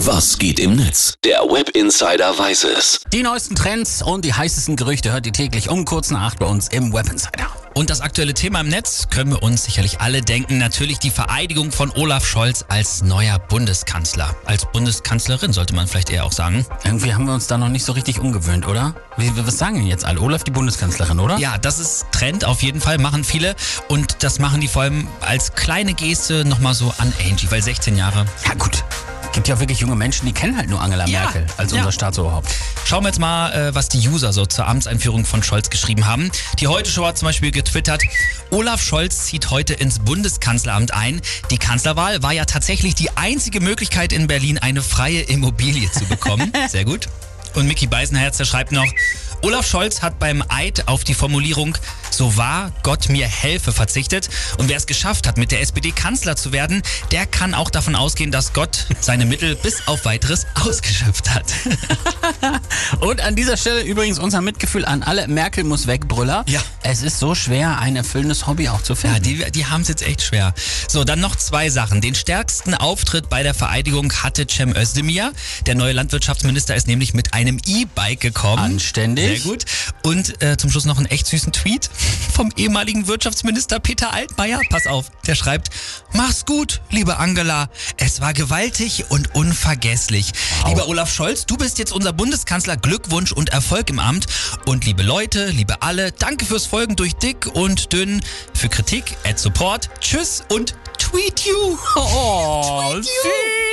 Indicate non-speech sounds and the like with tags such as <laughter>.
Was geht im Netz? Der Web Insider weiß es. Die neuesten Trends und die heißesten Gerüchte hört ihr täglich um kurz nach acht bei uns im Web Insider. Und das aktuelle Thema im Netz können wir uns sicherlich alle denken. Natürlich die Vereidigung von Olaf Scholz als neuer Bundeskanzler. Als Bundeskanzlerin sollte man vielleicht eher auch sagen. Irgendwie haben wir uns da noch nicht so richtig umgewöhnt, oder? Wie, was sagen denn jetzt alle? Olaf die Bundeskanzlerin, oder? Ja, das ist Trend auf jeden Fall, machen viele. Und das machen die vor allem als kleine Geste nochmal so an Angie, weil 16 Jahre. Ja, gut. Gibt ja auch wirklich junge Menschen, die kennen halt nur Angela Ja, Merkel als ja. unser Staatsoberhaupt. Schauen wir jetzt mal, äh, was die User so zur Amtseinführung von Scholz geschrieben haben. Die Heute Show hat zum Beispiel getwittert, Olaf Scholz zieht heute ins Bundeskanzleramt ein. Die Kanzlerwahl war ja tatsächlich die einzige Möglichkeit in Berlin, eine freie Immobilie zu bekommen. <laughs> Sehr gut. Und Mickey Beisenherz, der schreibt noch, Olaf Scholz hat beim Eid auf die Formulierung so wahr Gott mir helfe verzichtet. Und wer es geschafft hat, mit der SPD Kanzler zu werden, der kann auch davon ausgehen, dass Gott seine Mittel bis auf weiteres ausgeschöpft hat. <laughs> Und an dieser Stelle übrigens unser Mitgefühl an alle Merkel muss weg Brüller. Ja. Es ist so schwer, ein erfüllendes Hobby auch zu Ja, finden. die, die haben es jetzt echt schwer. So, dann noch zwei Sachen. Den stärksten Auftritt bei der Vereidigung hatte Cem Özdemir. Der neue Landwirtschaftsminister ist nämlich mit einem E-Bike gekommen. Anständig. Sehr gut. Und äh, zum Schluss noch einen echt süßen Tweet <laughs> vom ehemaligen Wirtschaftsminister Peter Altmaier. Pass auf, der schreibt, mach's gut, liebe Angela. Es war gewaltig und unvergesslich. Lieber Olaf Scholz, du bist jetzt unser Bundeskanzler. Glückwunsch und Erfolg im Amt. Und liebe Leute, liebe alle, danke fürs Folgen durch dick und dünn. Für Kritik, at Support. Tschüss und tweet you. <laughs> Oh, Tweet you.